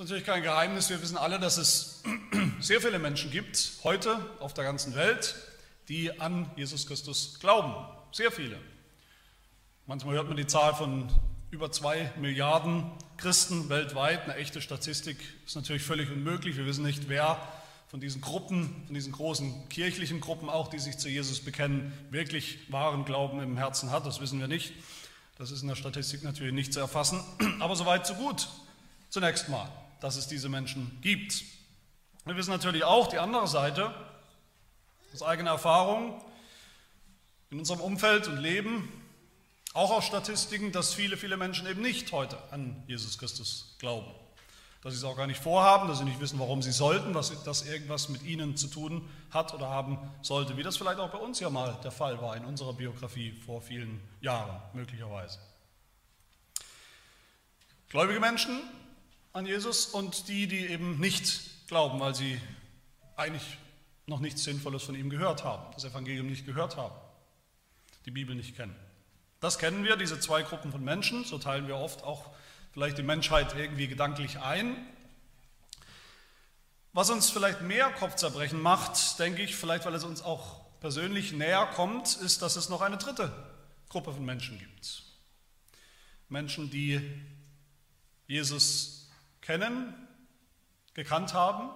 ist natürlich kein Geheimnis. Wir wissen alle, dass es sehr viele Menschen gibt, heute auf der ganzen Welt, die an Jesus Christus glauben. Sehr viele. Manchmal hört man die Zahl von über zwei Milliarden Christen weltweit. Eine echte Statistik ist natürlich völlig unmöglich. Wir wissen nicht, wer von diesen Gruppen, von diesen großen kirchlichen Gruppen auch, die sich zu Jesus bekennen, wirklich wahren Glauben im Herzen hat. Das wissen wir nicht. Das ist in der Statistik natürlich nicht zu erfassen. Aber soweit, so gut. Zunächst mal dass es diese Menschen gibt. Wir wissen natürlich auch die andere Seite, aus eigener Erfahrung, in unserem Umfeld und Leben, auch aus Statistiken, dass viele, viele Menschen eben nicht heute an Jesus Christus glauben. Dass sie es auch gar nicht vorhaben, dass sie nicht wissen, warum sie sollten, was das irgendwas mit ihnen zu tun hat oder haben sollte, wie das vielleicht auch bei uns ja mal der Fall war in unserer Biografie vor vielen Jahren, möglicherweise. Gläubige Menschen an Jesus und die, die eben nicht glauben, weil sie eigentlich noch nichts Sinnvolles von ihm gehört haben, das Evangelium nicht gehört haben, die Bibel nicht kennen. Das kennen wir, diese zwei Gruppen von Menschen, so teilen wir oft auch vielleicht die Menschheit irgendwie gedanklich ein. Was uns vielleicht mehr Kopfzerbrechen macht, denke ich, vielleicht weil es uns auch persönlich näher kommt, ist, dass es noch eine dritte Gruppe von Menschen gibt. Menschen, die Jesus kennen, gekannt haben,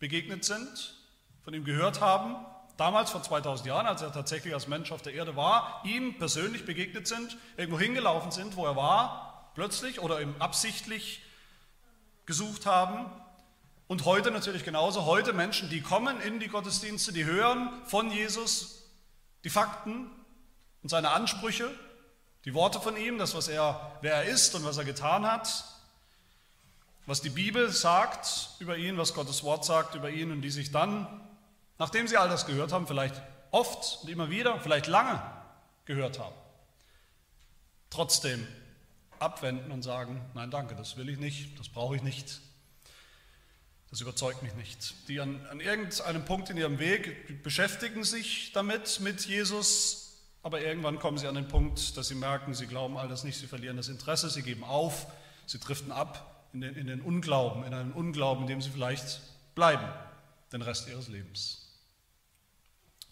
begegnet sind, von ihm gehört haben, damals vor 2000 Jahren, als er tatsächlich als Mensch auf der Erde war, ihm persönlich begegnet sind, irgendwo hingelaufen sind, wo er war, plötzlich oder ihm absichtlich gesucht haben. Und heute natürlich genauso, heute Menschen, die kommen in die Gottesdienste, die hören von Jesus die Fakten und seine Ansprüche, die Worte von ihm, das, was er, wer er ist und was er getan hat, was die Bibel sagt über ihn, was Gottes Wort sagt über ihn und die sich dann, nachdem sie all das gehört haben, vielleicht oft und immer wieder, vielleicht lange gehört haben, trotzdem abwenden und sagen, nein danke, das will ich nicht, das brauche ich nicht, das überzeugt mich nicht. Die an, an irgendeinem Punkt in ihrem Weg beschäftigen sich damit, mit Jesus, aber irgendwann kommen sie an den Punkt, dass sie merken, sie glauben all das nicht, sie verlieren das Interesse, sie geben auf, sie driften ab in den, in den Unglauben, in einen Unglauben, in dem sie vielleicht bleiben den Rest ihres Lebens.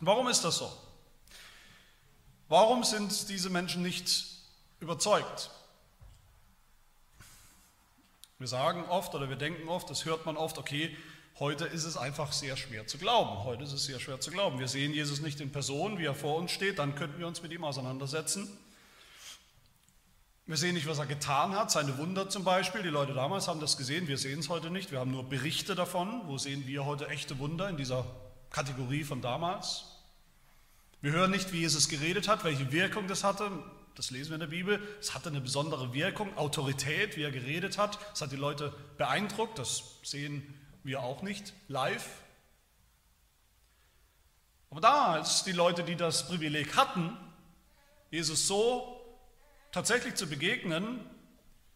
Warum ist das so? Warum sind diese Menschen nicht überzeugt? Wir sagen oft oder wir denken oft, das hört man oft, okay, heute ist es einfach sehr schwer zu glauben. Heute ist es sehr schwer zu glauben. Wir sehen Jesus nicht in Person, wie er vor uns steht, dann könnten wir uns mit ihm auseinandersetzen. Wir sehen nicht, was er getan hat, seine Wunder zum Beispiel. Die Leute damals haben das gesehen, wir sehen es heute nicht. Wir haben nur Berichte davon. Wo sehen wir heute echte Wunder in dieser Kategorie von damals? Wir hören nicht, wie Jesus geredet hat, welche Wirkung das hatte. Das lesen wir in der Bibel. Es hatte eine besondere Wirkung, Autorität, wie er geredet hat. Es hat die Leute beeindruckt. Das sehen wir auch nicht live. Aber damals, die Leute, die das Privileg hatten, Jesus so tatsächlich zu begegnen,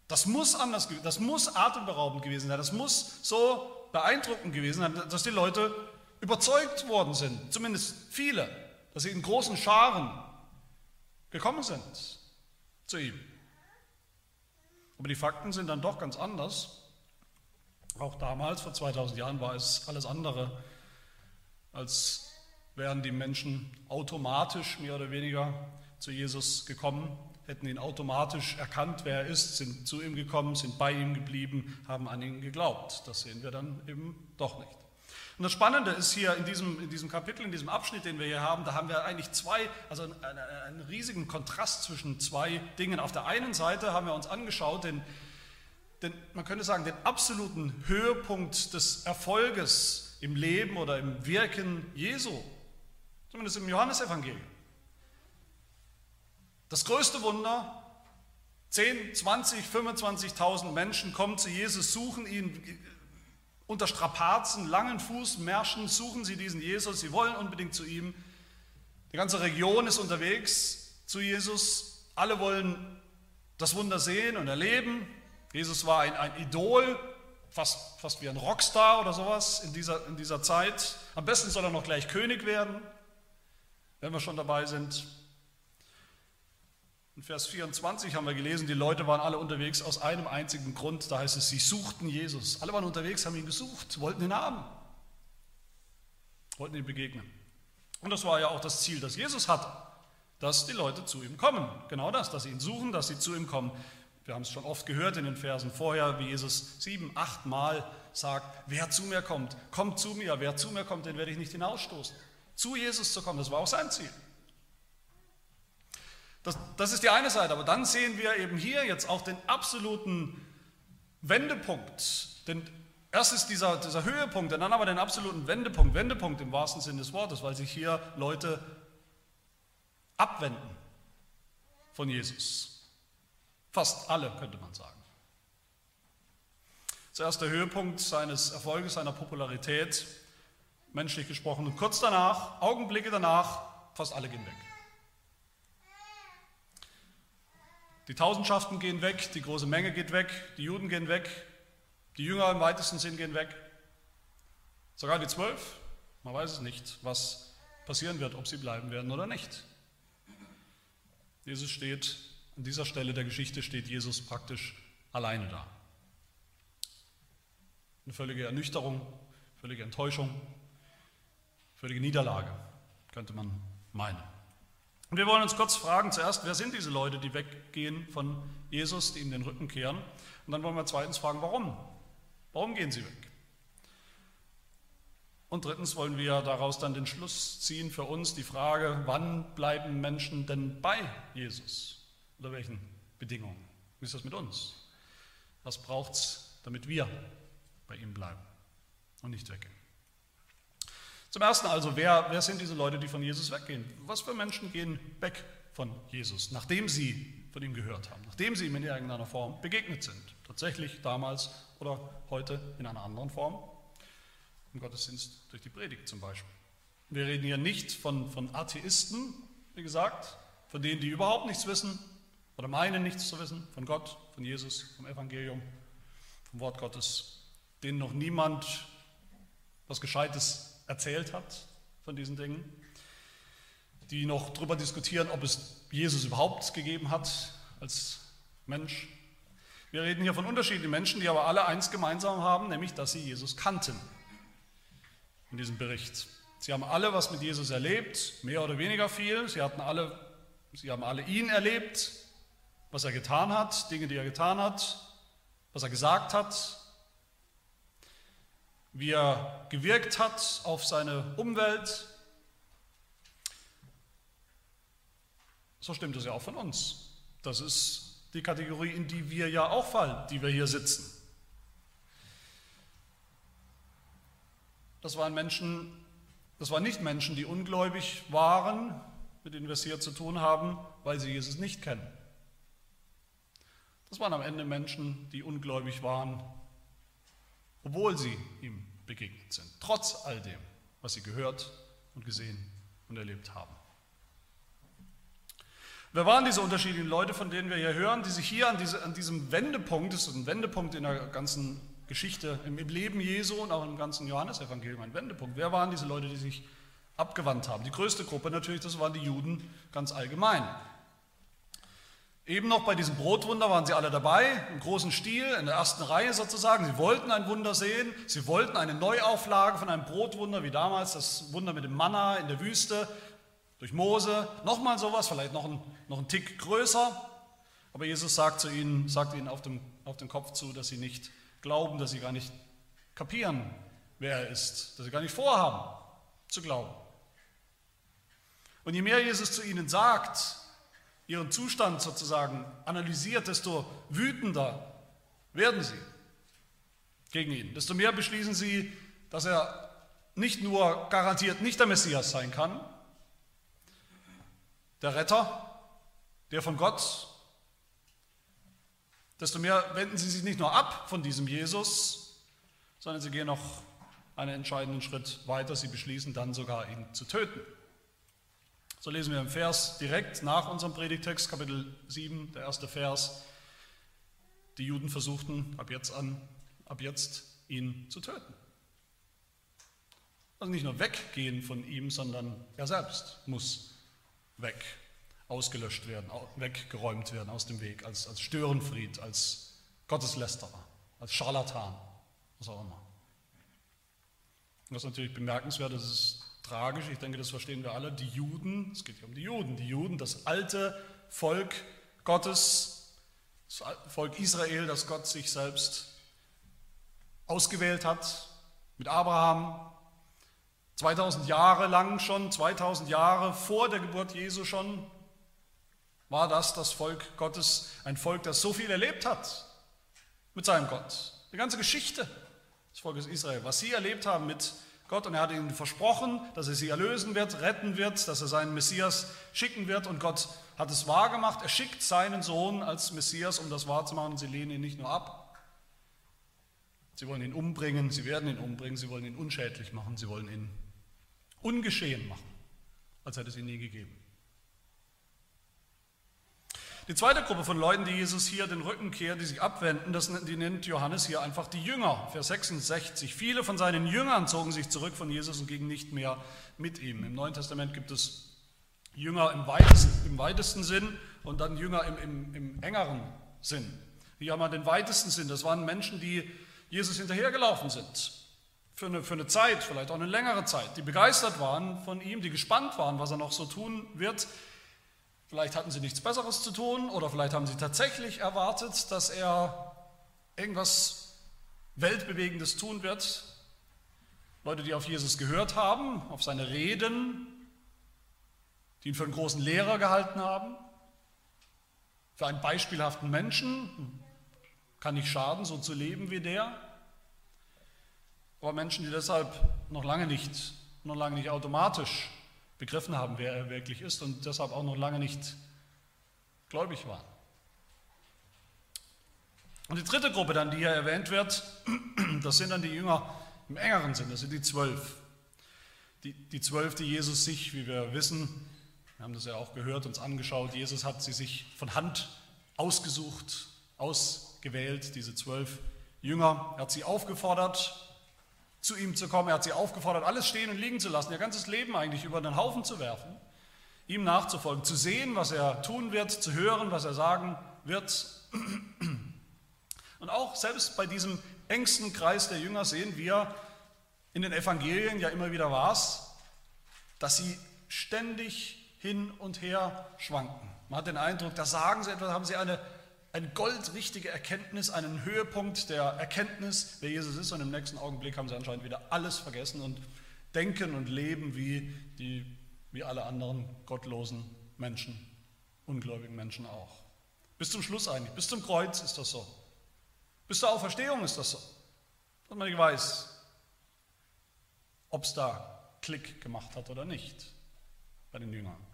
das muss anders, das muss atemberaubend gewesen sein, das muss so beeindruckend gewesen sein, dass die Leute überzeugt worden sind, zumindest viele, dass sie in großen Scharen gekommen sind zu ihm. Aber die Fakten sind dann doch ganz anders. Auch damals, vor 2000 Jahren, war es alles andere, als wären die Menschen automatisch mehr oder weniger zu Jesus gekommen hätten ihn automatisch erkannt, wer er ist, sind zu ihm gekommen, sind bei ihm geblieben, haben an ihn geglaubt. Das sehen wir dann eben doch nicht. Und das Spannende ist hier in diesem, in diesem Kapitel, in diesem Abschnitt, den wir hier haben, da haben wir eigentlich zwei, also einen, einen riesigen Kontrast zwischen zwei Dingen. Auf der einen Seite haben wir uns angeschaut, den, den, man könnte sagen, den absoluten Höhepunkt des Erfolges im Leben oder im Wirken Jesu, zumindest im Johannesevangelium. Das größte Wunder, 10, 20, 25.000 Menschen kommen zu Jesus, suchen ihn unter Strapazen, langen Fußmärschen, suchen sie diesen Jesus, sie wollen unbedingt zu ihm. Die ganze Region ist unterwegs zu Jesus, alle wollen das Wunder sehen und erleben. Jesus war ein, ein Idol, fast, fast wie ein Rockstar oder sowas in dieser, in dieser Zeit. Am besten soll er noch gleich König werden, wenn wir schon dabei sind. In Vers 24 haben wir gelesen, die Leute waren alle unterwegs aus einem einzigen Grund. Da heißt es, sie suchten Jesus. Alle waren unterwegs, haben ihn gesucht, wollten ihn haben, wollten ihm begegnen. Und das war ja auch das Ziel, das Jesus hatte, dass die Leute zu ihm kommen. Genau das, dass sie ihn suchen, dass sie zu ihm kommen. Wir haben es schon oft gehört in den Versen vorher, wie Jesus sieben, acht Mal sagt, wer zu mir kommt, kommt zu mir, wer zu mir kommt, den werde ich nicht hinausstoßen. Zu Jesus zu kommen, das war auch sein Ziel. Das, das ist die eine Seite, aber dann sehen wir eben hier jetzt auch den absoluten Wendepunkt. Denn erst ist dieser, dieser Höhepunkt und dann aber den absoluten Wendepunkt, Wendepunkt im wahrsten Sinne des Wortes, weil sich hier Leute abwenden von Jesus. Fast alle, könnte man sagen. Zuerst der Höhepunkt seines Erfolges, seiner Popularität, menschlich gesprochen. Und kurz danach, Augenblicke danach, fast alle gehen weg. Die Tausendschaften gehen weg, die große Menge geht weg, die Juden gehen weg, die Jünger im weitesten Sinn gehen weg. Sogar die zwölf, man weiß es nicht, was passieren wird, ob sie bleiben werden oder nicht. Jesus steht, an dieser Stelle der Geschichte steht Jesus praktisch alleine da. Eine völlige Ernüchterung, völlige Enttäuschung, völlige Niederlage, könnte man meinen. Und wir wollen uns kurz fragen zuerst, wer sind diese Leute, die weggehen von Jesus, die ihm den Rücken kehren? Und dann wollen wir zweitens fragen, warum? Warum gehen sie weg? Und drittens wollen wir daraus dann den Schluss ziehen für uns, die Frage, wann bleiben Menschen denn bei Jesus? Unter welchen Bedingungen? Wie ist das mit uns? Was braucht es, damit wir bei ihm bleiben und nicht weggehen? Zum Ersten also, wer, wer sind diese Leute, die von Jesus weggehen? Was für Menschen gehen weg von Jesus, nachdem sie von ihm gehört haben, nachdem sie ihm in irgendeiner Form begegnet sind? Tatsächlich damals oder heute in einer anderen Form? Im Gottesdienst durch die Predigt zum Beispiel. Wir reden hier nicht von, von Atheisten, wie gesagt, von denen, die überhaupt nichts wissen oder meinen nichts zu wissen, von Gott, von Jesus, vom Evangelium, vom Wort Gottes, denen noch niemand was Gescheites erzählt hat von diesen Dingen, die noch darüber diskutieren, ob es Jesus überhaupt gegeben hat als Mensch. Wir reden hier von unterschiedlichen Menschen, die aber alle eins gemeinsam haben, nämlich dass sie Jesus kannten in diesem Bericht. Sie haben alle was mit Jesus erlebt, mehr oder weniger viel. Sie, hatten alle, sie haben alle ihn erlebt, was er getan hat, Dinge, die er getan hat, was er gesagt hat, wie er gewirkt hat auf seine Umwelt. So stimmt es ja auch von uns. Das ist die Kategorie, in die wir ja auch fallen, die wir hier sitzen. Das waren Menschen, das waren nicht Menschen, die ungläubig waren, mit denen wir es hier zu tun haben, weil sie Jesus nicht kennen. Das waren am Ende Menschen, die ungläubig waren, obwohl sie ihm begegnet sind, trotz all dem, was sie gehört und gesehen und erlebt haben. Wer waren diese unterschiedlichen Leute, von denen wir hier hören, die sich hier an, diese, an diesem Wendepunkt, das ist ein Wendepunkt in der ganzen Geschichte, im Leben Jesu und auch im ganzen Johannesevangelium, ein Wendepunkt. Wer waren diese Leute, die sich abgewandt haben? Die größte Gruppe natürlich, das waren die Juden ganz allgemein. Eben noch bei diesem Brotwunder waren sie alle dabei, im großen Stil, in der ersten Reihe sozusagen. Sie wollten ein Wunder sehen, sie wollten eine Neuauflage von einem Brotwunder wie damals, das Wunder mit dem Manna in der Wüste durch Mose. Nochmal sowas, vielleicht noch ein, noch ein Tick größer. Aber Jesus sagt zu ihnen, sagt ihnen auf, dem, auf den Kopf zu, dass sie nicht glauben, dass sie gar nicht kapieren, wer er ist, dass sie gar nicht vorhaben zu glauben. Und je mehr Jesus zu ihnen sagt, ihren Zustand sozusagen analysiert, desto wütender werden sie gegen ihn. Desto mehr beschließen sie, dass er nicht nur garantiert nicht der Messias sein kann, der Retter, der von Gott, desto mehr wenden sie sich nicht nur ab von diesem Jesus, sondern sie gehen noch einen entscheidenden Schritt weiter. Sie beschließen dann sogar, ihn zu töten. So lesen wir im Vers direkt nach unserem Predigtext, Kapitel 7, der erste Vers. Die Juden versuchten ab jetzt an, ab jetzt ihn zu töten. Also nicht nur weggehen von ihm, sondern er selbst muss weg. ausgelöscht werden, weggeräumt werden aus dem Weg, als, als Störenfried, als Gotteslästerer, als Scharlatan, was auch immer. Das ist natürlich bemerkenswert, das ist tragisch, ich denke, das verstehen wir alle, die Juden, es geht hier um die Juden, die Juden, das alte Volk Gottes, das Volk Israel, das Gott sich selbst ausgewählt hat, mit Abraham, 2000 Jahre lang schon, 2000 Jahre vor der Geburt Jesu schon, war das das Volk Gottes, ein Volk, das so viel erlebt hat mit seinem Gott. Die ganze Geschichte des Volkes Israel, was sie erlebt haben mit Gott und er hat ihnen versprochen, dass er sie erlösen wird, retten wird, dass er seinen Messias schicken wird und Gott hat es wahrgemacht. Er schickt seinen Sohn als Messias, um das wahrzumachen sie lehnen ihn nicht nur ab. Sie wollen ihn umbringen, sie werden ihn umbringen, sie wollen ihn unschädlich machen, sie wollen ihn ungeschehen machen, als hätte es ihn nie gegeben. Die zweite Gruppe von Leuten, die Jesus hier den Rücken kehrt, die sich abwenden, das, die nennt Johannes hier einfach die Jünger. Vers 66. Viele von seinen Jüngern zogen sich zurück von Jesus und gingen nicht mehr mit ihm. Im Neuen Testament gibt es Jünger im weitesten, im weitesten Sinn und dann Jünger im, im, im engeren Sinn. Hier haben wir den weitesten Sinn. Das waren Menschen, die Jesus hinterhergelaufen sind. Für eine, für eine Zeit, vielleicht auch eine längere Zeit, die begeistert waren von ihm, die gespannt waren, was er noch so tun wird, Vielleicht hatten sie nichts Besseres zu tun oder vielleicht haben sie tatsächlich erwartet, dass er irgendwas Weltbewegendes tun wird. Leute, die auf Jesus gehört haben, auf seine Reden, die ihn für einen großen Lehrer gehalten haben, für einen beispielhaften Menschen, kann nicht schaden, so zu leben wie der. Aber Menschen, die deshalb noch lange nicht, noch lange nicht automatisch begriffen haben, wer er wirklich ist und deshalb auch noch lange nicht gläubig waren. Und die dritte Gruppe dann, die hier erwähnt wird, das sind dann die Jünger im engeren Sinn, das sind die zwölf. Die, die zwölf, die Jesus sich, wie wir wissen, wir haben das ja auch gehört, uns angeschaut, Jesus hat sie sich von Hand ausgesucht, ausgewählt, diese zwölf Jünger. Er hat sie aufgefordert, zu ihm zu kommen. Er hat sie aufgefordert, alles stehen und liegen zu lassen, ihr ganzes Leben eigentlich über den Haufen zu werfen, ihm nachzufolgen, zu sehen, was er tun wird, zu hören, was er sagen wird. Und auch selbst bei diesem engsten Kreis der Jünger sehen wir in den Evangelien ja immer wieder was, dass sie ständig hin und her schwanken. Man hat den Eindruck, da sagen sie etwas, haben sie eine eine goldrichtige Erkenntnis, einen Höhepunkt der Erkenntnis, wer Jesus ist. Und im nächsten Augenblick haben sie anscheinend wieder alles vergessen und denken und leben wie, die, wie alle anderen gottlosen Menschen, ungläubigen Menschen auch. Bis zum Schluss eigentlich, bis zum Kreuz ist das so. Bis zur Auferstehung ist das so. Dass man nicht weiß, ob es da Klick gemacht hat oder nicht bei den Jüngern.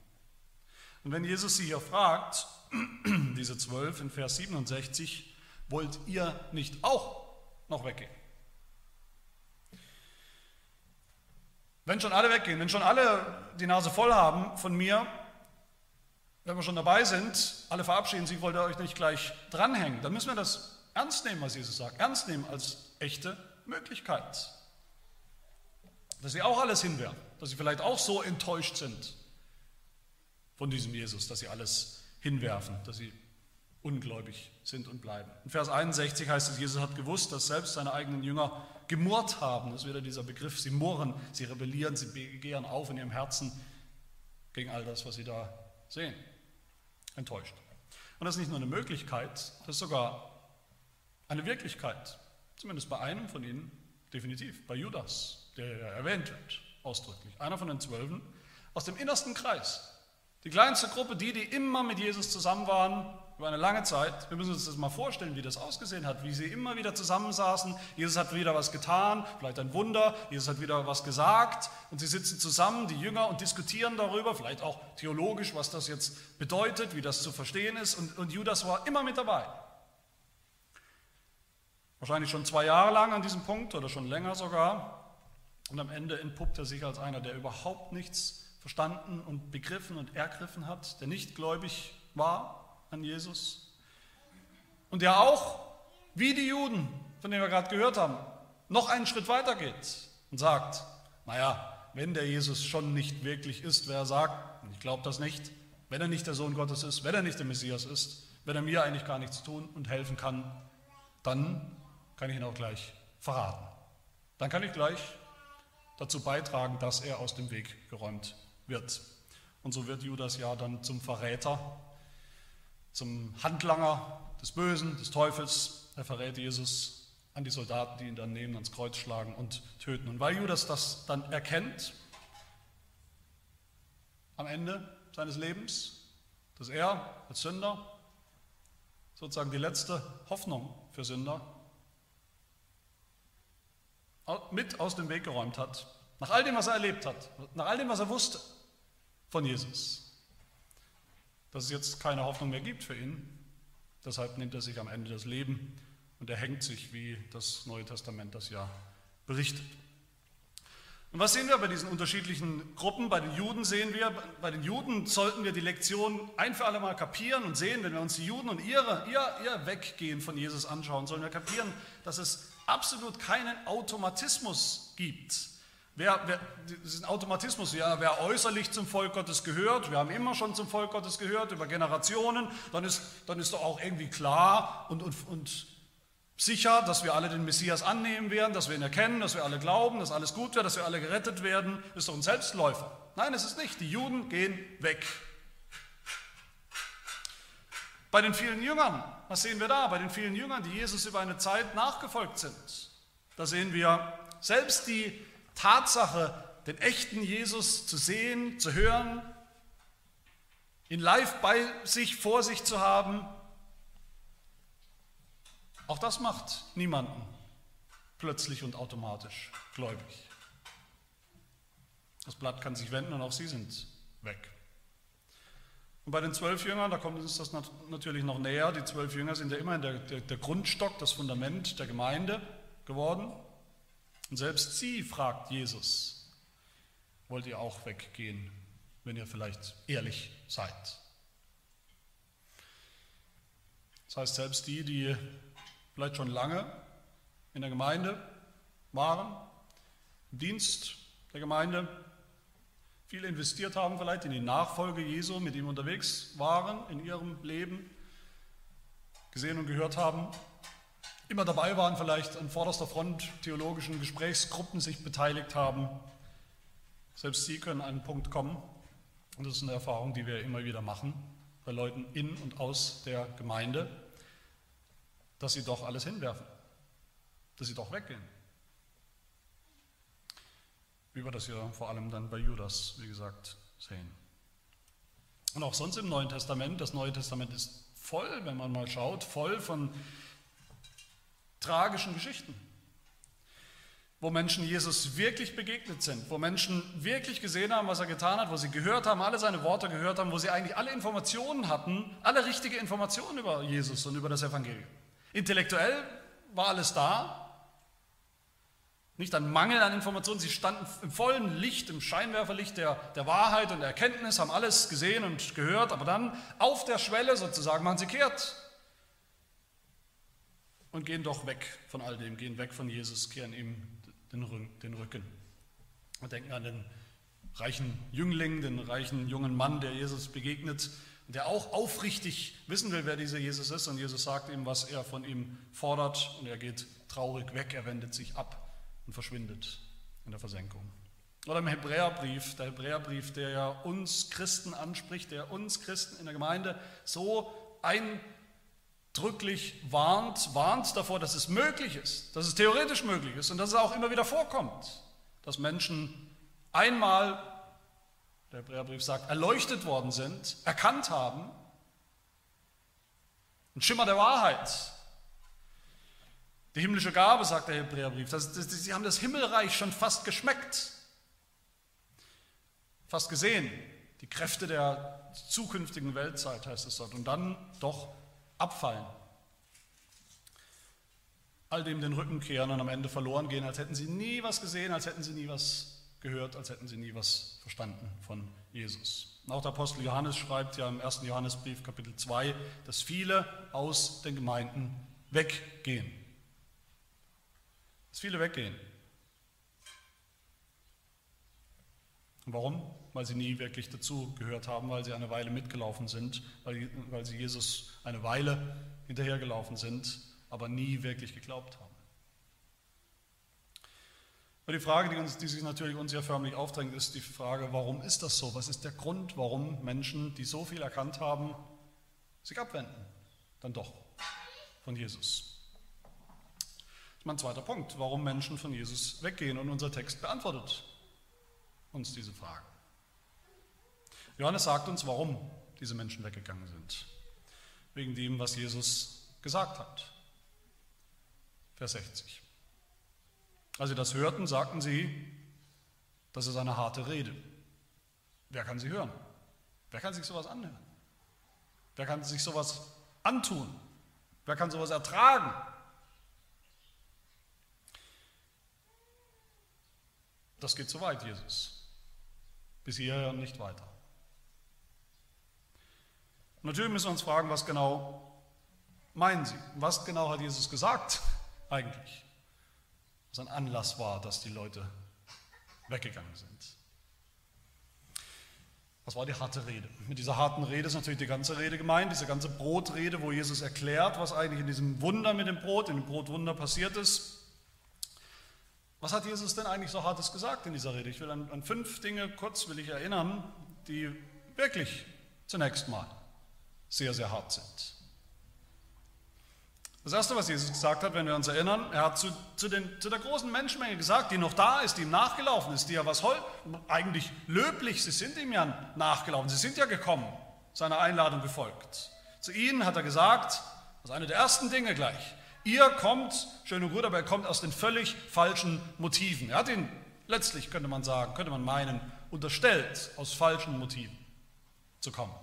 Und wenn Jesus sie hier fragt, diese zwölf in Vers 67, wollt ihr nicht auch noch weggehen? Wenn schon alle weggehen, wenn schon alle die Nase voll haben von mir, wenn wir schon dabei sind, alle verabschieden sich, wollt ihr euch nicht gleich dranhängen, dann müssen wir das ernst nehmen, was Jesus sagt, ernst nehmen als echte Möglichkeit. Dass sie auch alles hinwerfen, dass sie vielleicht auch so enttäuscht sind von diesem Jesus, dass sie alles hinwerfen, dass sie ungläubig sind und bleiben. In Vers 61 heißt es, Jesus hat gewusst, dass selbst seine eigenen Jünger gemurrt haben. Das ist wieder dieser Begriff, sie murren, sie rebellieren, sie begehren auf in ihrem Herzen gegen all das, was sie da sehen. Enttäuscht. Und das ist nicht nur eine Möglichkeit, das ist sogar eine Wirklichkeit. Zumindest bei einem von ihnen definitiv, bei Judas, der erwähnt wird, ausdrücklich. Einer von den Zwölfen aus dem innersten Kreis die kleinste Gruppe, die, die immer mit Jesus zusammen waren, über eine lange Zeit. Wir müssen uns das mal vorstellen, wie das ausgesehen hat, wie sie immer wieder zusammensaßen. Jesus hat wieder was getan, vielleicht ein Wunder. Jesus hat wieder was gesagt und sie sitzen zusammen, die Jünger, und diskutieren darüber, vielleicht auch theologisch, was das jetzt bedeutet, wie das zu verstehen ist. Und, und Judas war immer mit dabei. Wahrscheinlich schon zwei Jahre lang an diesem Punkt oder schon länger sogar. Und am Ende entpuppt er sich als einer, der überhaupt nichts verstanden und begriffen und ergriffen hat, der nicht gläubig war an Jesus und der auch, wie die Juden, von denen wir gerade gehört haben, noch einen Schritt weiter geht und sagt, naja, wenn der Jesus schon nicht wirklich ist, wer er sagt, ich glaube das nicht, wenn er nicht der Sohn Gottes ist, wenn er nicht der Messias ist, wenn er mir eigentlich gar nichts tun und helfen kann, dann kann ich ihn auch gleich verraten. Dann kann ich gleich dazu beitragen, dass er aus dem Weg geräumt wird. Und so wird Judas ja dann zum Verräter, zum Handlanger des Bösen, des Teufels. Er verrät Jesus an die Soldaten, die ihn dann nehmen, ans Kreuz schlagen und töten. Und weil Judas das dann erkennt, am Ende seines Lebens, dass er als Sünder sozusagen die letzte Hoffnung für Sünder mit aus dem Weg geräumt hat, nach all dem, was er erlebt hat, nach all dem, was er wusste von Jesus, dass es jetzt keine Hoffnung mehr gibt für ihn. Deshalb nimmt er sich am Ende das Leben und er hängt sich, wie das Neue Testament das ja berichtet. Und was sehen wir bei diesen unterschiedlichen Gruppen? Bei den Juden sehen wir, bei den Juden sollten wir die Lektion ein für alle Mal kapieren und sehen, wenn wir uns die Juden und ihre, ihr, ihr Weggehen von Jesus anschauen, sollen wir kapieren, dass es absolut keinen Automatismus gibt. Wer, wer, das ist ein Automatismus, ja, wer äußerlich zum Volk Gottes gehört, wir haben immer schon zum Volk Gottes gehört, über Generationen, dann ist, dann ist doch auch irgendwie klar und, und, und sicher, dass wir alle den Messias annehmen werden, dass wir ihn erkennen, dass wir alle glauben, dass alles gut wird, dass wir alle gerettet werden, ist doch ein Selbstläufer. Nein, es ist nicht. Die Juden gehen weg. Bei den vielen Jüngern, was sehen wir da? Bei den vielen Jüngern, die Jesus über eine Zeit nachgefolgt sind, da sehen wir selbst die Tatsache, den echten Jesus zu sehen, zu hören, ihn live bei sich, vor sich zu haben, auch das macht niemanden plötzlich und automatisch gläubig. Das Blatt kann sich wenden und auch sie sind weg. Und bei den zwölf Jüngern, da kommt uns das natürlich noch näher, die zwölf Jünger sind ja immerhin der, der, der Grundstock, das Fundament der Gemeinde geworden. Und selbst sie fragt Jesus, wollt ihr auch weggehen, wenn ihr vielleicht ehrlich seid? Das heißt, selbst die, die vielleicht schon lange in der Gemeinde waren, im Dienst der Gemeinde, viel investiert haben vielleicht in die Nachfolge Jesu, mit ihm unterwegs waren in ihrem Leben, gesehen und gehört haben, immer dabei waren, vielleicht an vorderster Front theologischen Gesprächsgruppen sich beteiligt haben. Selbst sie können an einen Punkt kommen, und das ist eine Erfahrung, die wir immer wieder machen, bei Leuten in und aus der Gemeinde, dass sie doch alles hinwerfen, dass sie doch weggehen. Wie wir das ja vor allem dann bei Judas, wie gesagt, sehen. Und auch sonst im Neuen Testament, das Neue Testament ist voll, wenn man mal schaut, voll von tragischen Geschichten, wo Menschen Jesus wirklich begegnet sind, wo Menschen wirklich gesehen haben, was er getan hat, wo sie gehört haben, alle seine Worte gehört haben, wo sie eigentlich alle Informationen hatten, alle richtige Informationen über Jesus und über das Evangelium. Intellektuell war alles da, nicht ein Mangel an Informationen, sie standen im vollen Licht, im Scheinwerferlicht der, der Wahrheit und der Erkenntnis, haben alles gesehen und gehört, aber dann auf der Schwelle sozusagen machen sie kehrt und gehen doch weg von all dem, gehen weg von Jesus, kehren ihm den, Rücken. Wir denken an den reichen Jüngling, den reichen jungen Mann, der Jesus begegnet, der auch aufrichtig wissen will, wer dieser Jesus ist. Und Jesus sagt ihm, was er von ihm fordert, und er geht traurig weg, er wendet sich ab und verschwindet in der Versenkung. Oder im Hebräerbrief, der Hebräerbrief, der ja uns Christen anspricht, der uns Christen in der Gemeinde so eindrücklich warnt, warnt davor, dass es möglich ist, dass es theoretisch möglich ist und dass es auch immer wieder vorkommt, dass Menschen einmal, der Hebräerbrief sagt, erleuchtet worden sind, erkannt haben, ein Schimmer der Wahrheit, die himmlische Gabe, sagt der Hebräerbrief. Das, das, sie haben das Himmelreich schon fast geschmeckt, fast gesehen. Die Kräfte der zukünftigen Weltzeit heißt es dort. Und dann doch abfallen. All dem den Rücken kehren und am Ende verloren gehen, als hätten sie nie was gesehen, als hätten sie nie was gehört, als hätten sie nie was verstanden von Jesus. Und auch der Apostel Johannes schreibt ja im 1. Johannesbrief Kapitel 2, dass viele aus den Gemeinden weggehen dass viele weggehen. Und warum? Weil sie nie wirklich dazu gehört haben, weil sie eine Weile mitgelaufen sind, weil, weil sie Jesus eine Weile hinterhergelaufen sind, aber nie wirklich geglaubt haben. Aber die Frage, die, uns, die sich natürlich uns ja förmlich aufdrängt, ist die Frage, warum ist das so? Was ist der Grund, warum Menschen, die so viel erkannt haben, sich abwenden? Dann doch von Jesus. Das ist mein zweiter Punkt, warum Menschen von Jesus weggehen. Und unser Text beantwortet uns diese Frage. Johannes sagt uns, warum diese Menschen weggegangen sind. Wegen dem, was Jesus gesagt hat. Vers 60. Als sie das hörten, sagten sie, das ist eine harte Rede. Wer kann sie hören? Wer kann sich sowas anhören? Wer kann sich sowas antun? Wer kann sowas ertragen? Das geht zu weit, Jesus. Bis hierher nicht weiter. Und natürlich müssen wir uns fragen, was genau meinen Sie? Was genau hat Jesus gesagt eigentlich? was ein Anlass war, dass die Leute weggegangen sind. Was war die harte Rede? Mit dieser harten Rede ist natürlich die ganze Rede gemeint, diese ganze Brotrede, wo Jesus erklärt, was eigentlich in diesem Wunder mit dem Brot, in dem Brotwunder passiert ist. Was hat Jesus denn eigentlich so hartes gesagt in dieser Rede? Ich will an, an fünf Dinge kurz will ich erinnern, die wirklich zunächst mal sehr, sehr hart sind. Das Erste, was Jesus gesagt hat, wenn wir uns erinnern, er hat zu, zu, den, zu der großen Menschenmenge gesagt, die noch da ist, die ihm nachgelaufen ist, die ja was eigentlich löblich, sie sind ihm ja nachgelaufen, sie sind ja gekommen, seiner Einladung gefolgt. Zu ihnen hat er gesagt, das ist eine der ersten Dinge gleich, ihr kommt, schön und gut, aber er kommt aus den völlig falschen Motiven. Er hat ihn letztlich, könnte man sagen, könnte man meinen, unterstellt, aus falschen Motiven zu kommen.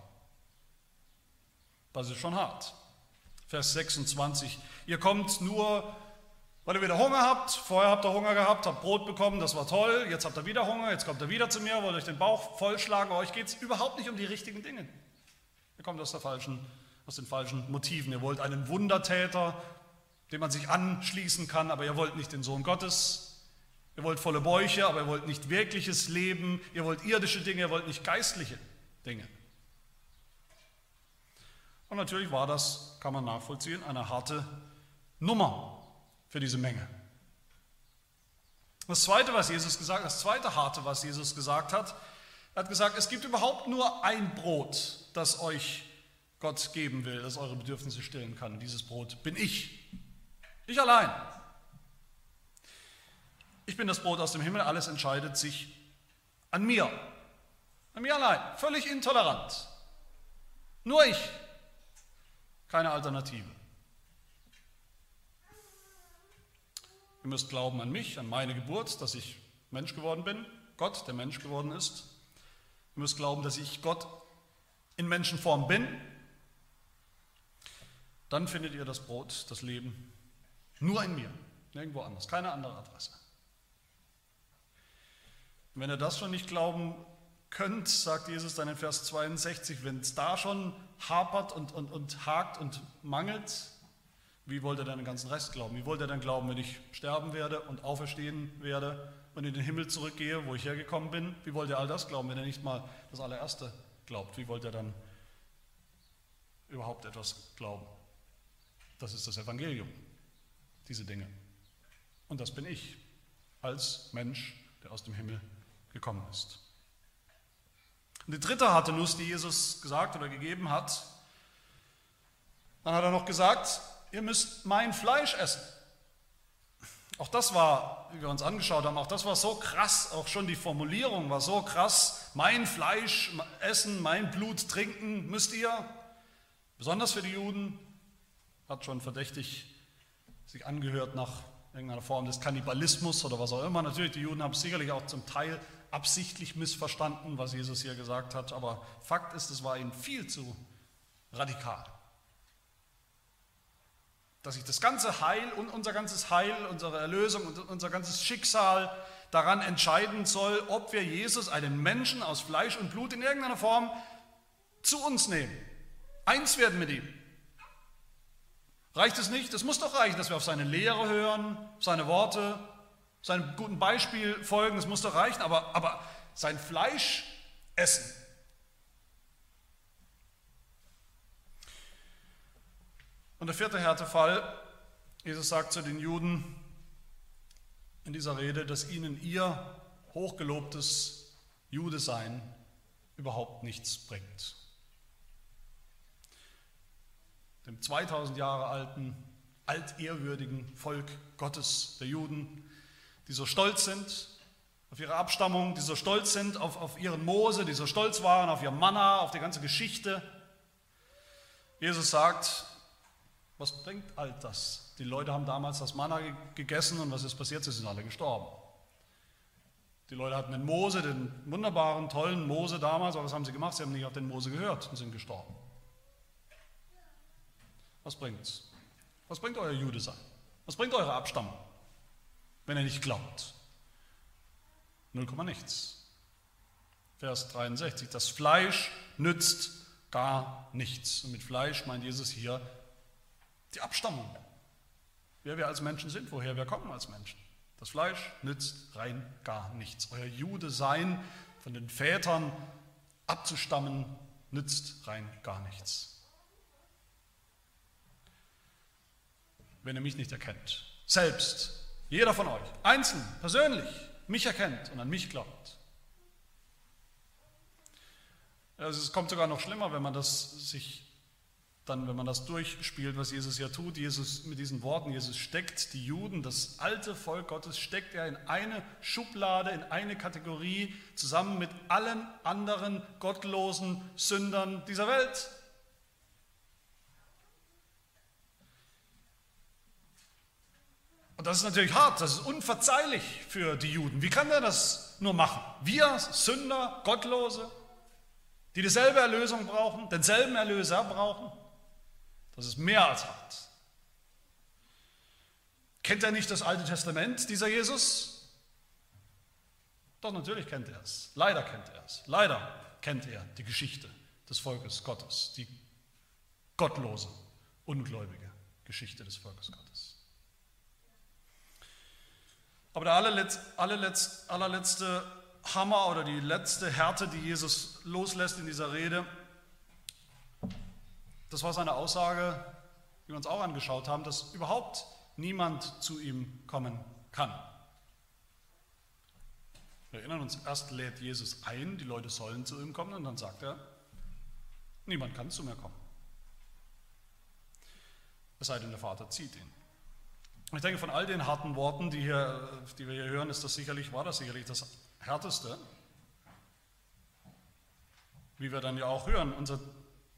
Das ist schon hart. Vers 26. Ihr kommt nur, weil ihr wieder Hunger habt. Vorher habt ihr Hunger gehabt, habt Brot bekommen, das war toll. Jetzt habt ihr wieder Hunger, jetzt kommt ihr wieder zu mir, wollt euch den Bauch vollschlagen. Euch geht es überhaupt nicht um die richtigen Dinge. Ihr kommt aus, der falschen, aus den falschen Motiven. Ihr wollt einen Wundertäter, dem man sich anschließen kann, aber ihr wollt nicht den Sohn Gottes. Ihr wollt volle Bäuche, aber ihr wollt nicht wirkliches Leben. Ihr wollt irdische Dinge, ihr wollt nicht geistliche Dinge. Und natürlich war das, kann man nachvollziehen, eine harte Nummer für diese Menge. Das zweite, was Jesus gesagt hat, das zweite harte, was Jesus gesagt hat, er hat gesagt, es gibt überhaupt nur ein Brot, das euch Gott geben will, das eure Bedürfnisse stillen kann. Dieses Brot bin ich. Ich allein. Ich bin das Brot aus dem Himmel, alles entscheidet sich an mir. An mir allein. Völlig intolerant. Nur ich keine Alternative. Ihr müsst glauben an mich, an meine Geburt, dass ich Mensch geworden bin, Gott, der Mensch geworden ist. Ihr müsst glauben, dass ich Gott in Menschenform bin. Dann findet ihr das Brot, das Leben nur in mir, nirgendwo anders, keine andere Adresse. Und wenn ihr das schon nicht glauben könnt, sagt Jesus dann in Vers 62, wenn es da schon hapert und, und, und hakt und mangelt, wie wollt ihr dann den ganzen Rest glauben? Wie wollt ihr dann glauben, wenn ich sterben werde und auferstehen werde und in den Himmel zurückgehe, wo ich hergekommen bin? Wie wollt ihr all das glauben, wenn ihr nicht mal das allererste glaubt? Wie wollt ihr dann überhaupt etwas glauben? Das ist das Evangelium, diese Dinge. Und das bin ich als Mensch, der aus dem Himmel gekommen ist. Und die dritte harte Nuss, die Jesus gesagt oder gegeben hat, dann hat er noch gesagt, ihr müsst mein Fleisch essen. Auch das war, wie wir uns angeschaut haben, auch das war so krass, auch schon die Formulierung war so krass, mein Fleisch essen, mein Blut trinken müsst ihr, besonders für die Juden, hat schon verdächtig sich angehört nach irgendeiner Form des Kannibalismus oder was auch immer. Natürlich, die Juden haben sicherlich auch zum Teil absichtlich missverstanden, was Jesus hier gesagt hat, aber Fakt ist, es war ihnen viel zu radikal. Dass sich das ganze Heil und unser ganzes Heil, unsere Erlösung und unser ganzes Schicksal daran entscheiden soll, ob wir Jesus, einen Menschen aus Fleisch und Blut in irgendeiner Form, zu uns nehmen. Eins werden mit ihm. Reicht es nicht? Es muss doch reichen, dass wir auf seine Lehre hören, seine Worte, seinem guten Beispiel folgen, das muss doch reichen, aber, aber sein Fleisch essen. Und der vierte Härtefall, Jesus sagt zu den Juden in dieser Rede, dass ihnen ihr hochgelobtes Judesein überhaupt nichts bringt. Dem 2000 Jahre alten, altehrwürdigen Volk Gottes, der Juden, die so stolz sind auf ihre Abstammung, die so stolz sind auf, auf ihren Mose, die so stolz waren auf ihr Manna, auf die ganze Geschichte. Jesus sagt, was bringt all das? Die Leute haben damals das Manna gegessen und was ist passiert? Sie sind alle gestorben. Die Leute hatten den Mose, den wunderbaren, tollen Mose damals, aber was haben sie gemacht? Sie haben nicht auf den Mose gehört und sind gestorben. Was bringt's? Was bringt euer Jude sein? Was bringt eure Abstammung, wenn ihr nicht glaubt? Null Komma nichts. Vers 63. Das Fleisch nützt gar nichts. Und mit Fleisch meint Jesus hier die Abstammung. Wer wir als Menschen sind, woher wir kommen als Menschen. Das Fleisch nützt rein gar nichts. Euer Jude sein, von den Vätern abzustammen, nützt rein gar nichts. Wenn ihr mich nicht erkennt, selbst, jeder von euch, einzeln, persönlich, mich erkennt und an mich glaubt. Also es kommt sogar noch schlimmer, wenn man das sich dann, wenn man das durchspielt, was Jesus ja tut, Jesus mit diesen Worten, Jesus steckt die Juden, das alte Volk Gottes, steckt er in eine Schublade, in eine Kategorie, zusammen mit allen anderen gottlosen Sündern dieser Welt. Und das ist natürlich hart, das ist unverzeihlich für die Juden. Wie kann er das nur machen? Wir, Sünder, Gottlose, die dieselbe Erlösung brauchen, denselben Erlöser brauchen. Das ist mehr als hart. Kennt er nicht das Alte Testament, dieser Jesus? Doch, natürlich kennt er es. Leider kennt er es. Leider kennt er die Geschichte des Volkes Gottes, die gottlose, ungläubige Geschichte des Volkes Gottes. Aber der allerletz, allerletz, allerletzte Hammer oder die letzte Härte, die Jesus loslässt in dieser Rede, das war seine Aussage, die wir uns auch angeschaut haben, dass überhaupt niemand zu ihm kommen kann. Wir erinnern uns, erst lädt Jesus ein, die Leute sollen zu ihm kommen und dann sagt er, niemand kann zu mir kommen. Es sei denn, der Vater zieht ihn. Und ich denke, von all den harten Worten, die, hier, die wir hier hören, ist das sicherlich, war das sicherlich das Härteste. Wie wir dann ja auch hören, unser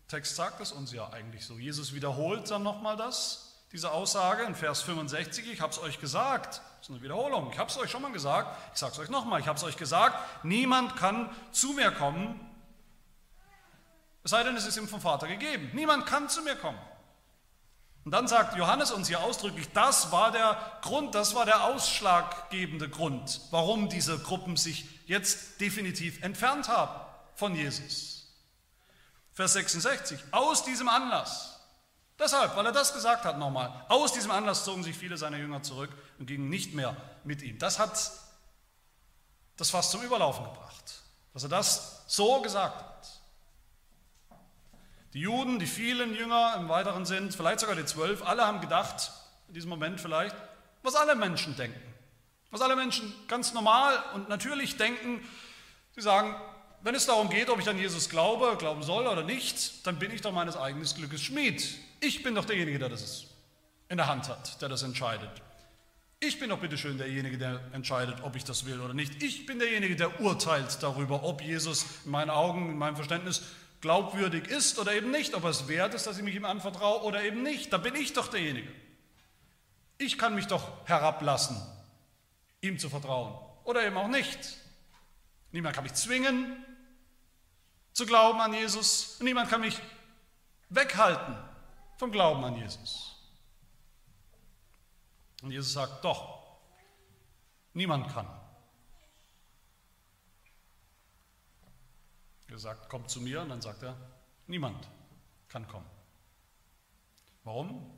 Text sagt es uns ja eigentlich so. Jesus wiederholt dann nochmal das, diese Aussage in Vers 65. Ich habe es euch gesagt. Das ist eine Wiederholung. Ich habe es euch schon mal gesagt. Ich sage es euch nochmal. Ich habe es euch gesagt. Niemand kann zu mir kommen, es sei denn, es ist ihm vom Vater gegeben. Niemand kann zu mir kommen. Und dann sagt Johannes uns hier ausdrücklich, das war der Grund, das war der ausschlaggebende Grund, warum diese Gruppen sich jetzt definitiv entfernt haben von Jesus. Vers 66, aus diesem Anlass, deshalb, weil er das gesagt hat nochmal, aus diesem Anlass zogen sich viele seiner Jünger zurück und gingen nicht mehr mit ihm. Das hat das fast zum Überlaufen gebracht, dass er das so gesagt hat. Die Juden, die vielen Jünger im Weiteren sind, vielleicht sogar die zwölf, alle haben gedacht, in diesem Moment vielleicht, was alle Menschen denken. Was alle Menschen ganz normal und natürlich denken. Sie sagen, wenn es darum geht, ob ich an Jesus glaube, glauben soll oder nicht, dann bin ich doch meines eigenen Glückes Schmied. Ich bin doch derjenige, der das in der Hand hat, der das entscheidet. Ich bin doch bitteschön derjenige, der entscheidet, ob ich das will oder nicht. Ich bin derjenige, der urteilt darüber, ob Jesus in meinen Augen, in meinem Verständnis glaubwürdig ist oder eben nicht, ob es wert ist, dass ich mich ihm anvertraue oder eben nicht. Da bin ich doch derjenige. Ich kann mich doch herablassen, ihm zu vertrauen oder eben auch nicht. Niemand kann mich zwingen, zu glauben an Jesus. Niemand kann mich weghalten vom Glauben an Jesus. Und Jesus sagt, doch, niemand kann. Er sagt, kommt zu mir und dann sagt er, niemand kann kommen. Warum?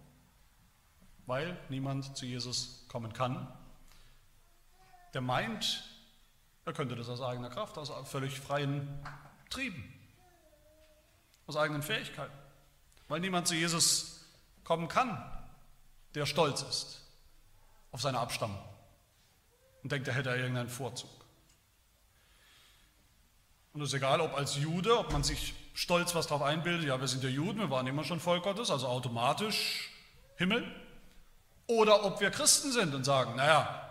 Weil niemand zu Jesus kommen kann, der meint, er könnte das aus eigener Kraft, aus völlig freien Trieben. Aus eigenen Fähigkeiten. Weil niemand zu Jesus kommen kann, der stolz ist auf seine Abstammung und denkt, er hätte irgendeinen Vorzug. Und es ist egal, ob als Jude, ob man sich stolz was darauf einbildet, ja, wir sind ja Juden, wir waren immer schon Volk Gottes, also automatisch Himmel, oder ob wir Christen sind und sagen, naja,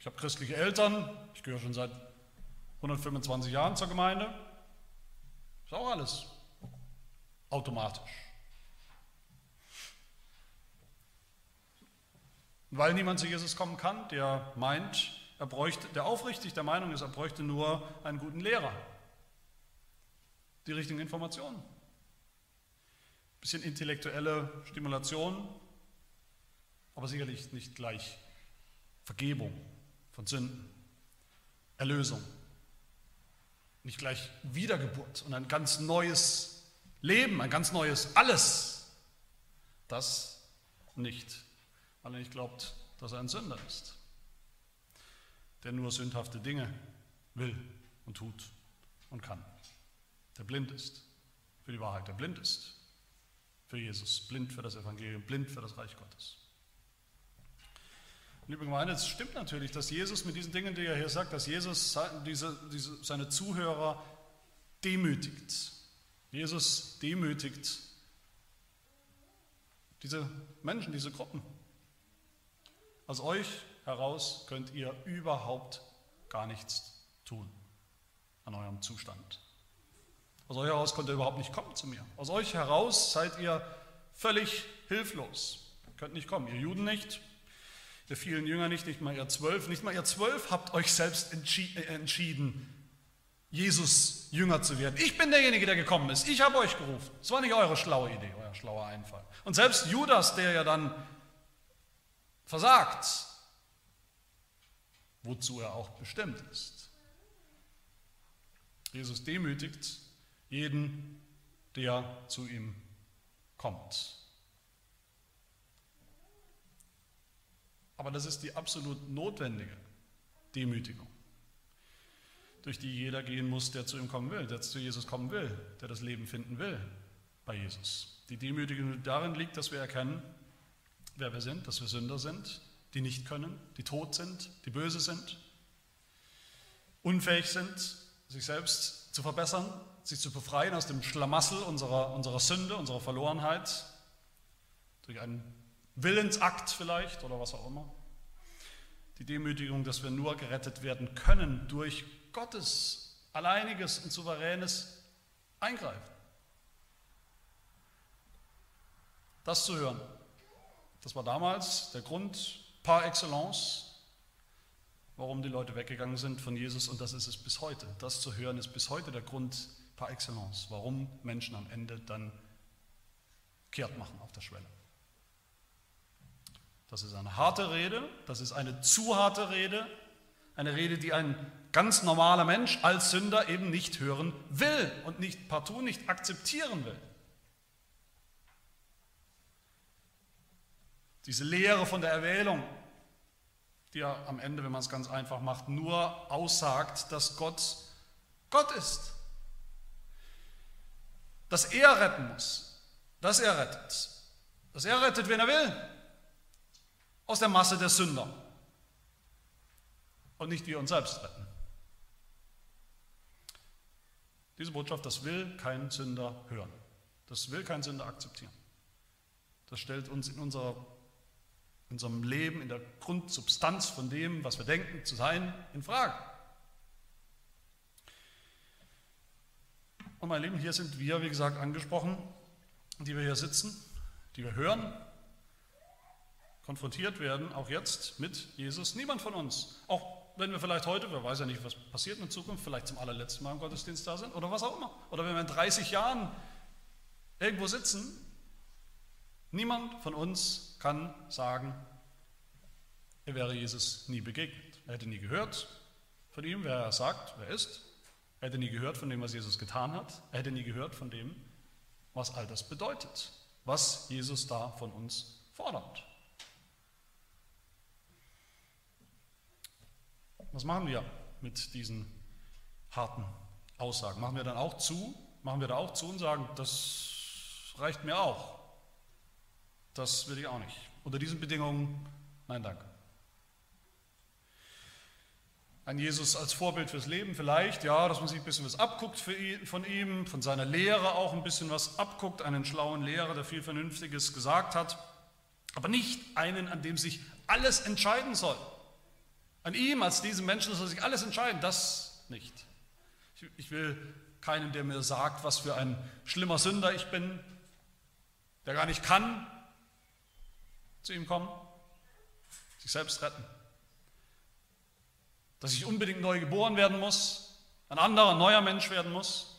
ich habe christliche Eltern, ich gehöre schon seit 125 Jahren zur Gemeinde, ist auch alles automatisch. Weil niemand zu Jesus kommen kann, der meint, er bräuchte, der aufrichtig der Meinung ist, er bräuchte nur einen guten Lehrer. Die richtigen Informationen. Ein bisschen intellektuelle Stimulation, aber sicherlich nicht gleich Vergebung von Sünden, Erlösung. Nicht gleich Wiedergeburt und ein ganz neues Leben, ein ganz neues Alles. Das nicht, weil er nicht glaubt, dass er ein Sünder ist der nur sündhafte Dinge will und tut und kann. Der blind ist für die Wahrheit, der blind ist für Jesus, blind für das Evangelium, blind für das Reich Gottes. Liebe Gemeinde, es stimmt natürlich, dass Jesus mit diesen Dingen, die er hier sagt, dass Jesus diese, diese, seine Zuhörer demütigt. Jesus demütigt diese Menschen, diese Gruppen. Aus euch heraus könnt ihr überhaupt gar nichts tun an eurem Zustand. Aus euch heraus könnt ihr überhaupt nicht kommen zu mir. Aus euch heraus seid ihr völlig hilflos. Ihr könnt nicht kommen. Ihr Juden nicht, ihr vielen Jünger nicht, nicht mal ihr Zwölf. Nicht mal ihr Zwölf habt euch selbst äh, entschieden, Jesus Jünger zu werden. Ich bin derjenige, der gekommen ist. Ich habe euch gerufen. Es war nicht eure schlaue Idee, euer schlauer Einfall. Und selbst Judas, der ja dann versagt, wozu er auch bestimmt ist. Jesus demütigt jeden, der zu ihm kommt. Aber das ist die absolut notwendige Demütigung, durch die jeder gehen muss, der zu ihm kommen will, der zu Jesus kommen will, der das Leben finden will bei Jesus. Die Demütigung darin liegt, dass wir erkennen, wer wir sind, dass wir Sünder sind, die nicht können, die tot sind, die böse sind, unfähig sind, sich selbst zu verbessern, sich zu befreien aus dem Schlamassel unserer, unserer Sünde, unserer Verlorenheit, durch einen Willensakt vielleicht oder was auch immer. Die Demütigung, dass wir nur gerettet werden können durch Gottes alleiniges und souveränes Eingreifen. Das zu hören, das war damals der Grund par excellence, warum die Leute weggegangen sind von Jesus und das ist es bis heute. Das zu hören ist bis heute der Grund par excellence, warum Menschen am Ende dann kehrt machen auf der Schwelle. Das ist eine harte Rede, das ist eine zu harte Rede, eine Rede, die ein ganz normaler Mensch als Sünder eben nicht hören will und nicht partout nicht akzeptieren will. Diese Lehre von der Erwählung, die am Ende, wenn man es ganz einfach macht, nur aussagt, dass Gott Gott ist. Dass er retten muss, dass er rettet. Dass er rettet, wen er will. Aus der Masse der Sünder. Und nicht wir uns selbst retten. Diese Botschaft, das will kein Sünder hören. Das will kein Sünder akzeptieren. Das stellt uns in unserer unserem Leben, in der Grundsubstanz von dem, was wir denken zu sein, in Frage. Und mein Lieben, hier sind wir, wie gesagt, angesprochen, die wir hier sitzen, die wir hören, konfrontiert werden, auch jetzt mit Jesus. Niemand von uns, auch wenn wir vielleicht heute, wer weiß ja nicht, was passiert in Zukunft, vielleicht zum allerletzten Mal im Gottesdienst da sind oder was auch immer, oder wenn wir in 30 Jahren irgendwo sitzen, niemand von uns kann sagen, er wäre Jesus nie begegnet. Er hätte nie gehört von ihm, wer er sagt, wer er ist. Er hätte nie gehört von dem, was Jesus getan hat. Er hätte nie gehört von dem, was all das bedeutet, was Jesus da von uns fordert. Was machen wir mit diesen harten Aussagen. Machen wir dann auch zu? Machen wir da auch zu und sagen, das reicht mir auch. Das will ich auch nicht. Unter diesen Bedingungen, nein, danke. Ein Jesus als Vorbild fürs Leben vielleicht, ja, dass man sich ein bisschen was abguckt von ihm, von seiner Lehre auch ein bisschen was abguckt, einen schlauen Lehrer, der viel Vernünftiges gesagt hat, aber nicht einen, an dem sich alles entscheiden soll. An ihm als diesem Menschen soll sich alles entscheiden, das nicht. Ich will keinen, der mir sagt, was für ein schlimmer Sünder ich bin, der gar nicht kann, zu ihm kommen, sich selbst retten dass ich unbedingt neu geboren werden muss, ein anderer, neuer Mensch werden muss.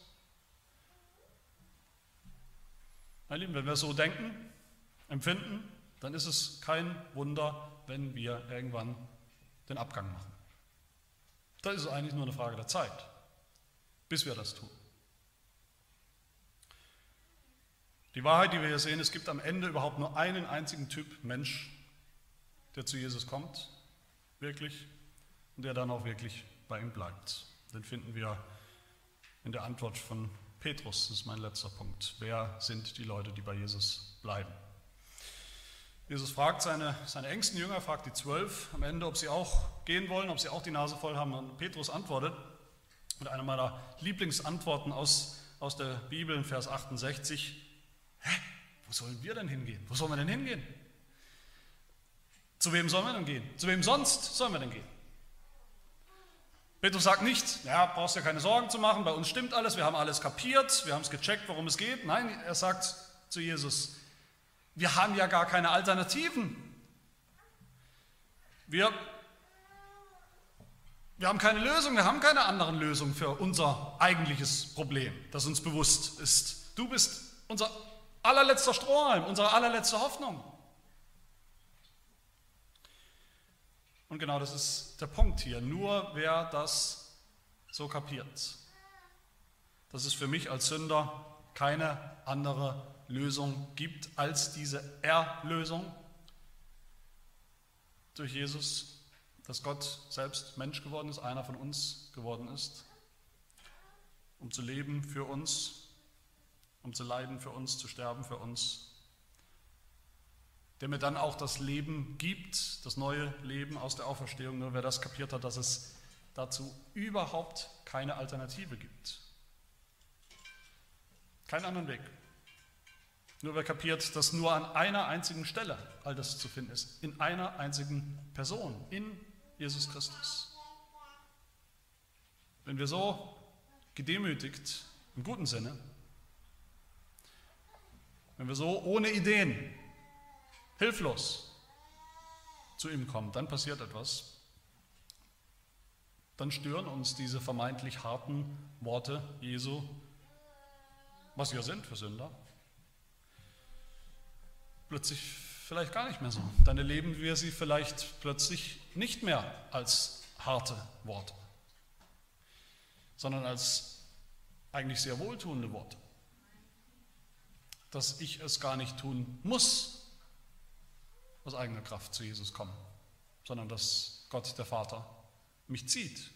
Meine Lieben, wenn wir so denken, empfinden, dann ist es kein Wunder, wenn wir irgendwann den Abgang machen. Da ist eigentlich nur eine Frage der Zeit, bis wir das tun. Die Wahrheit, die wir hier sehen, es gibt am Ende überhaupt nur einen einzigen Typ Mensch, der zu Jesus kommt, wirklich, und der dann auch wirklich bei ihm bleibt. Den finden wir in der Antwort von Petrus, das ist mein letzter Punkt. Wer sind die Leute, die bei Jesus bleiben? Jesus fragt seine, seine engsten Jünger, fragt die zwölf am Ende, ob sie auch gehen wollen, ob sie auch die Nase voll haben. Und Petrus antwortet mit einer meiner Lieblingsantworten aus, aus der Bibel in Vers 68. Hä? Wo sollen wir denn hingehen? Wo sollen wir denn hingehen? Zu wem sollen wir denn gehen? Zu wem sonst sollen wir denn gehen? Petrus sagt nicht, ja, brauchst ja keine Sorgen zu machen, bei uns stimmt alles, wir haben alles kapiert, wir haben es gecheckt, worum es geht. Nein, er sagt zu Jesus, wir haben ja gar keine Alternativen. Wir, wir haben keine Lösung, wir haben keine anderen Lösungen für unser eigentliches Problem, das uns bewusst ist. Du bist unser allerletzter Strohhalm, unsere allerletzte Hoffnung. Und genau das ist der Punkt hier. Nur wer das so kapiert, dass es für mich als Sünder keine andere Lösung gibt als diese Erlösung durch Jesus, dass Gott selbst Mensch geworden ist, einer von uns geworden ist, um zu leben für uns, um zu leiden für uns, zu sterben für uns der mir dann auch das Leben gibt, das neue Leben aus der Auferstehung, nur wer das kapiert hat, dass es dazu überhaupt keine Alternative gibt. Keinen anderen Weg. Nur wer kapiert, dass nur an einer einzigen Stelle all das zu finden ist, in einer einzigen Person, in Jesus Christus. Wenn wir so gedemütigt, im guten Sinne, wenn wir so ohne Ideen hilflos zu ihm kommt, dann passiert etwas. Dann stören uns diese vermeintlich harten Worte Jesu, was wir sind für Sünder, plötzlich vielleicht gar nicht mehr so. Dann erleben wir sie vielleicht plötzlich nicht mehr als harte Worte, sondern als eigentlich sehr wohltuende Worte. Dass ich es gar nicht tun muss, aus eigener Kraft zu Jesus kommen, sondern dass Gott der Vater mich zieht,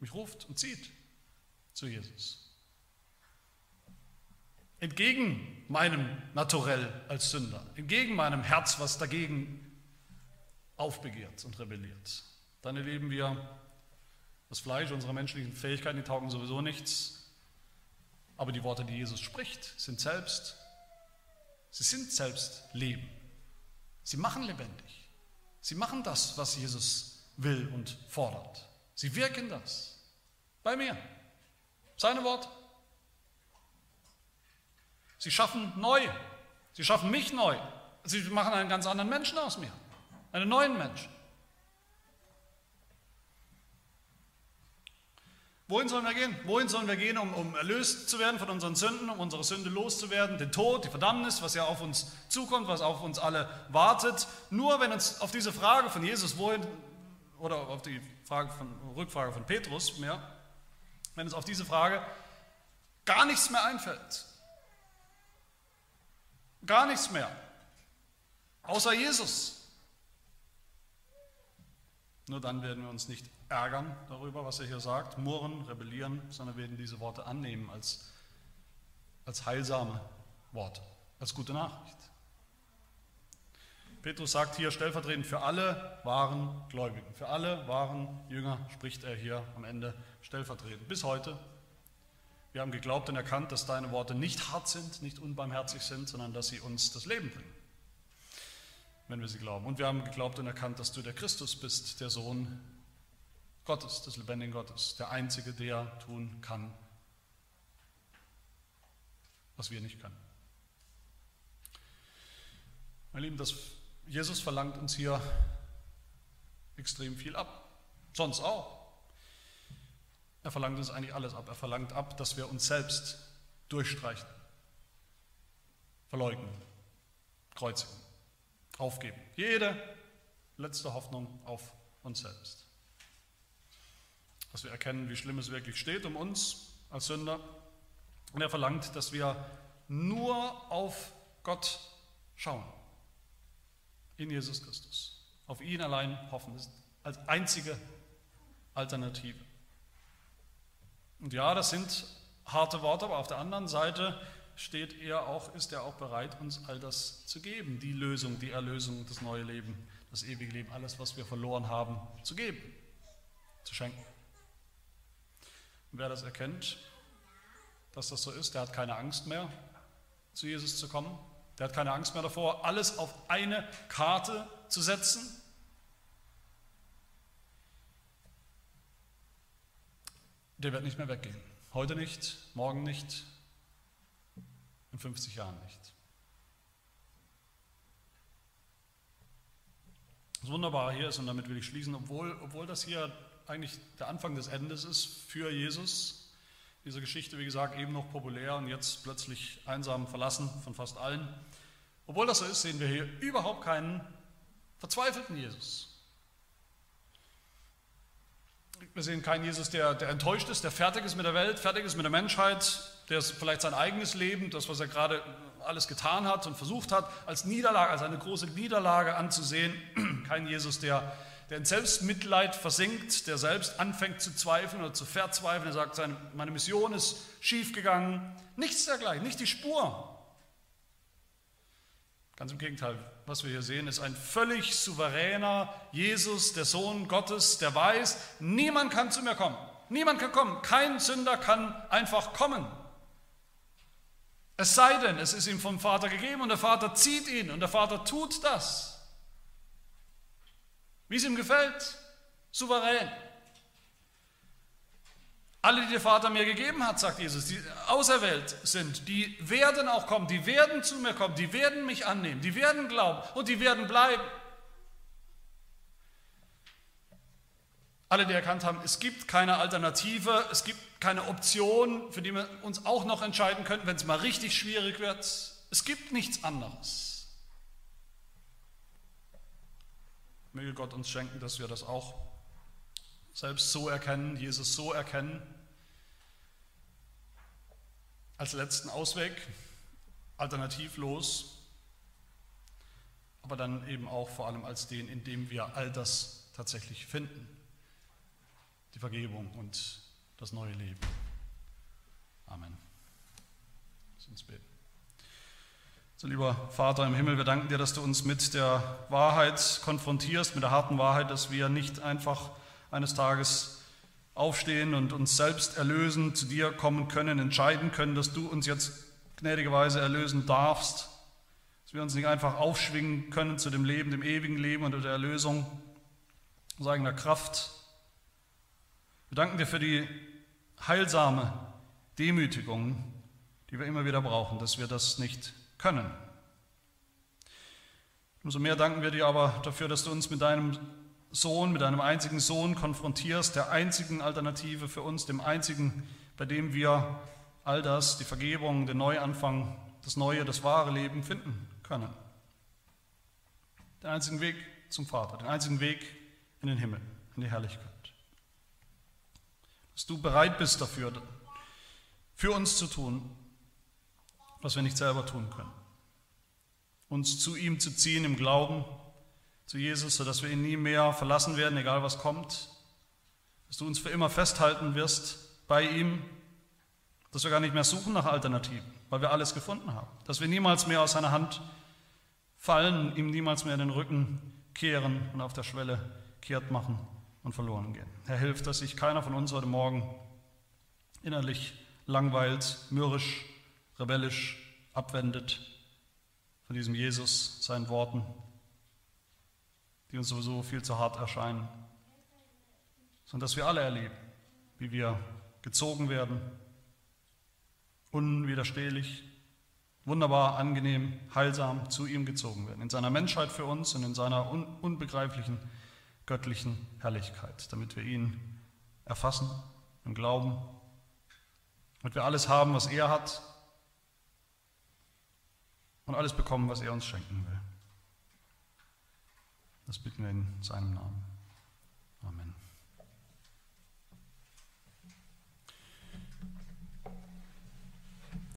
mich ruft und zieht zu Jesus. Entgegen meinem Naturell als Sünder, entgegen meinem Herz, was dagegen aufbegehrt und rebelliert. Dann erleben wir das Fleisch, unsere menschlichen Fähigkeiten, die taugen sowieso nichts. Aber die Worte, die Jesus spricht, sind selbst, sie sind selbst Leben. Sie machen lebendig. Sie machen das, was Jesus will und fordert. Sie wirken das. Bei mir. Seine Worte. Sie schaffen neu. Sie schaffen mich neu. Sie machen einen ganz anderen Menschen aus mir. Einen neuen Menschen. Wohin sollen wir gehen? Wohin sollen wir gehen, um, um erlöst zu werden von unseren Sünden, um unsere Sünde loszuwerden, den Tod, die Verdammnis, was ja auf uns zukommt, was auf uns alle wartet? Nur wenn uns auf diese Frage von Jesus, wohin, oder auf die Frage von, Rückfrage von Petrus mehr, wenn uns auf diese Frage gar nichts mehr einfällt, gar nichts mehr, außer Jesus, Nur dann werden wir uns nicht ärgern darüber, was er hier sagt, murren, rebellieren, sondern werden diese Worte annehmen als, als heilsame Worte, als gute Nachricht. Petrus sagt hier stellvertretend für alle wahren Gläubigen, für alle wahren Jünger spricht er hier am Ende stellvertretend. Bis heute. Wir haben geglaubt und erkannt, dass deine Worte nicht hart sind, nicht unbarmherzig sind, sondern dass sie uns das Leben bringen, wenn wir sie glauben. Und wir haben geglaubt und erkannt, dass du der Christus bist, der Sohn Gottes, des lebendigen Gottes, der Einzige, der tun kann, was wir nicht können. Meine Lieben, das Jesus verlangt uns hier extrem viel ab. Sonst auch. Er verlangt uns eigentlich alles ab. Er verlangt ab, dass wir uns selbst durchstreichen, verleugnen, kreuzigen, aufgeben. Jede letzte Hoffnung auf uns selbst. Dass wir erkennen, wie schlimm es wirklich steht um uns als Sünder. Und er verlangt, dass wir nur auf Gott schauen in Jesus Christus. Auf ihn allein hoffen, das ist als einzige Alternative. Und ja, das sind harte Worte, aber auf der anderen Seite steht er auch, ist er auch bereit, uns all das zu geben, die Lösung, die Erlösung, das neue Leben, das ewige Leben, alles, was wir verloren haben, zu geben, zu schenken. Wer das erkennt, dass das so ist, der hat keine Angst mehr, zu Jesus zu kommen, der hat keine Angst mehr davor, alles auf eine Karte zu setzen. Der wird nicht mehr weggehen. Heute nicht, morgen nicht, in 50 Jahren nicht. Das Wunderbare hier ist, und damit will ich schließen, obwohl, obwohl das hier eigentlich der Anfang des Endes ist für Jesus, diese Geschichte, wie gesagt, eben noch populär und jetzt plötzlich einsam verlassen von fast allen. Obwohl das so ist, sehen wir hier überhaupt keinen verzweifelten Jesus. Wir sehen keinen Jesus, der, der enttäuscht ist, der fertig ist mit der Welt, fertig ist mit der Menschheit, der vielleicht sein eigenes Leben, das, was er gerade alles getan hat und versucht hat, als Niederlage, als eine große Niederlage anzusehen. Kein Jesus, der der in Selbstmitleid versinkt, der selbst anfängt zu zweifeln oder zu verzweifeln. Er sagt, seine, meine Mission ist schiefgegangen. Nichts dergleichen, nicht die Spur. Ganz im Gegenteil, was wir hier sehen, ist ein völlig souveräner Jesus, der Sohn Gottes, der weiß, niemand kann zu mir kommen. Niemand kann kommen. Kein Sünder kann einfach kommen. Es sei denn, es ist ihm vom Vater gegeben und der Vater zieht ihn und der Vater tut das wie es ihm gefällt, souverän. Alle, die der Vater mir gegeben hat, sagt Jesus, die auserwählt sind, die werden auch kommen, die werden zu mir kommen, die werden mich annehmen, die werden glauben und die werden bleiben. Alle, die erkannt haben, es gibt keine Alternative, es gibt keine Option, für die wir uns auch noch entscheiden könnten, wenn es mal richtig schwierig wird. Es gibt nichts anderes. Möge Gott uns schenken, dass wir das auch selbst so erkennen, Jesus so erkennen, als letzten Ausweg, alternativlos, aber dann eben auch vor allem als den, in dem wir all das tatsächlich finden, die Vergebung und das neue Leben. Amen. Lass uns beten. So, lieber Vater im Himmel, wir danken dir, dass du uns mit der Wahrheit konfrontierst, mit der harten Wahrheit, dass wir nicht einfach eines Tages aufstehen und uns selbst erlösen, zu dir kommen können, entscheiden können, dass du uns jetzt gnädigerweise erlösen darfst, dass wir uns nicht einfach aufschwingen können zu dem Leben, dem ewigen Leben und der Erlösung aus eigener Kraft. Wir danken dir für die heilsame Demütigung, die wir immer wieder brauchen, dass wir das nicht können. Umso mehr danken wir dir aber dafür, dass du uns mit deinem Sohn, mit deinem einzigen Sohn konfrontierst, der einzigen Alternative für uns, dem einzigen, bei dem wir all das, die Vergebung, den Neuanfang, das neue, das wahre Leben finden können. Den einzigen Weg zum Vater, den einzigen Weg in den Himmel, in die Herrlichkeit. Dass du bereit bist dafür, für uns zu tun, was wir nicht selber tun können. Uns zu ihm zu ziehen im Glauben, zu Jesus, sodass wir ihn nie mehr verlassen werden, egal was kommt. Dass du uns für immer festhalten wirst bei ihm, dass wir gar nicht mehr suchen nach Alternativen, weil wir alles gefunden haben. Dass wir niemals mehr aus seiner Hand fallen, ihm niemals mehr den Rücken kehren und auf der Schwelle kehrt machen und verloren gehen. Herr, hilf, dass sich keiner von uns heute Morgen innerlich langweilt, mürrisch, rebellisch abwendet von diesem Jesus, seinen Worten, die uns sowieso viel zu hart erscheinen, sondern dass wir alle erleben, wie wir gezogen werden, unwiderstehlich, wunderbar, angenehm, heilsam zu ihm gezogen werden, in seiner Menschheit für uns und in seiner un unbegreiflichen göttlichen Herrlichkeit, damit wir ihn erfassen und glauben, damit wir alles haben, was er hat und alles bekommen, was er uns schenken will. Das bitten wir in seinem Namen. Amen.